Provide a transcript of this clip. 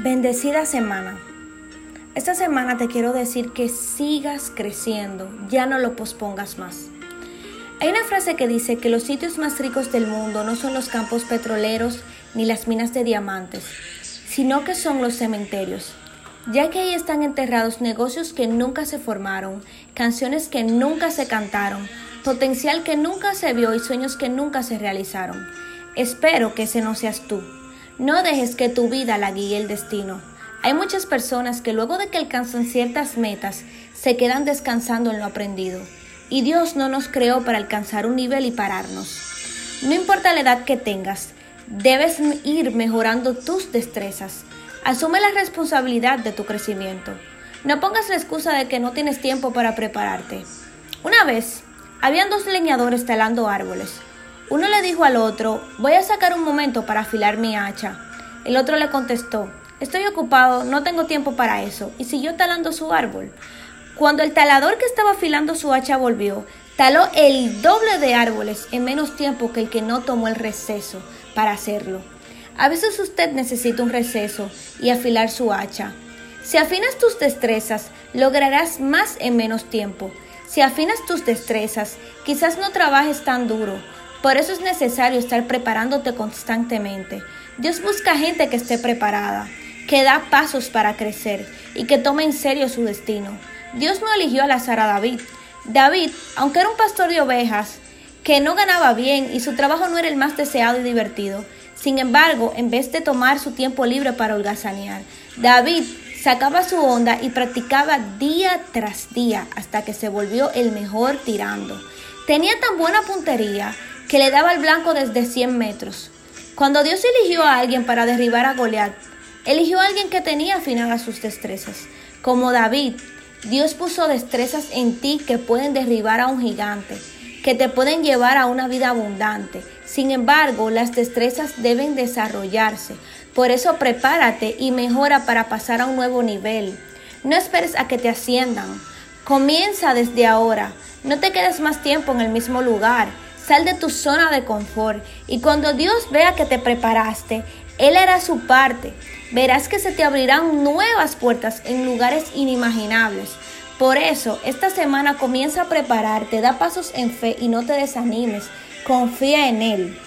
Bendecida semana. Esta semana te quiero decir que sigas creciendo, ya no lo pospongas más. Hay una frase que dice que los sitios más ricos del mundo no son los campos petroleros ni las minas de diamantes, sino que son los cementerios, ya que ahí están enterrados negocios que nunca se formaron, canciones que nunca se cantaron, potencial que nunca se vio y sueños que nunca se realizaron. Espero que ese no seas tú. No dejes que tu vida la guíe el destino. Hay muchas personas que luego de que alcanzan ciertas metas se quedan descansando en lo aprendido. Y Dios no nos creó para alcanzar un nivel y pararnos. No importa la edad que tengas, debes ir mejorando tus destrezas. Asume la responsabilidad de tu crecimiento. No pongas la excusa de que no tienes tiempo para prepararte. Una vez, habían dos leñadores talando árboles. Uno le dijo al otro, voy a sacar un momento para afilar mi hacha. El otro le contestó, estoy ocupado, no tengo tiempo para eso, y siguió talando su árbol. Cuando el talador que estaba afilando su hacha volvió, taló el doble de árboles en menos tiempo que el que no tomó el receso para hacerlo. A veces usted necesita un receso y afilar su hacha. Si afinas tus destrezas, lograrás más en menos tiempo. Si afinas tus destrezas, quizás no trabajes tan duro, por eso es necesario estar preparándote constantemente. Dios busca gente que esté preparada, que da pasos para crecer y que tome en serio su destino. Dios no eligió al azar a David. David, aunque era un pastor de ovejas, que no ganaba bien y su trabajo no era el más deseado y divertido, sin embargo, en vez de tomar su tiempo libre para holgazanear, David sacaba su onda y practicaba día tras día hasta que se volvió el mejor tirando. Tenía tan buena puntería que le daba el blanco desde 100 metros. Cuando Dios eligió a alguien para derribar a Goliat, eligió a alguien que tenía afinadas sus destrezas. Como David, Dios puso destrezas en ti que pueden derribar a un gigante, que te pueden llevar a una vida abundante. Sin embargo, las destrezas deben desarrollarse. Por eso prepárate y mejora para pasar a un nuevo nivel. No esperes a que te asciendan. Comienza desde ahora. No te quedes más tiempo en el mismo lugar. Sal de tu zona de confort y cuando Dios vea que te preparaste, Él hará su parte. Verás que se te abrirán nuevas puertas en lugares inimaginables. Por eso, esta semana comienza a prepararte, da pasos en fe y no te desanimes. Confía en Él.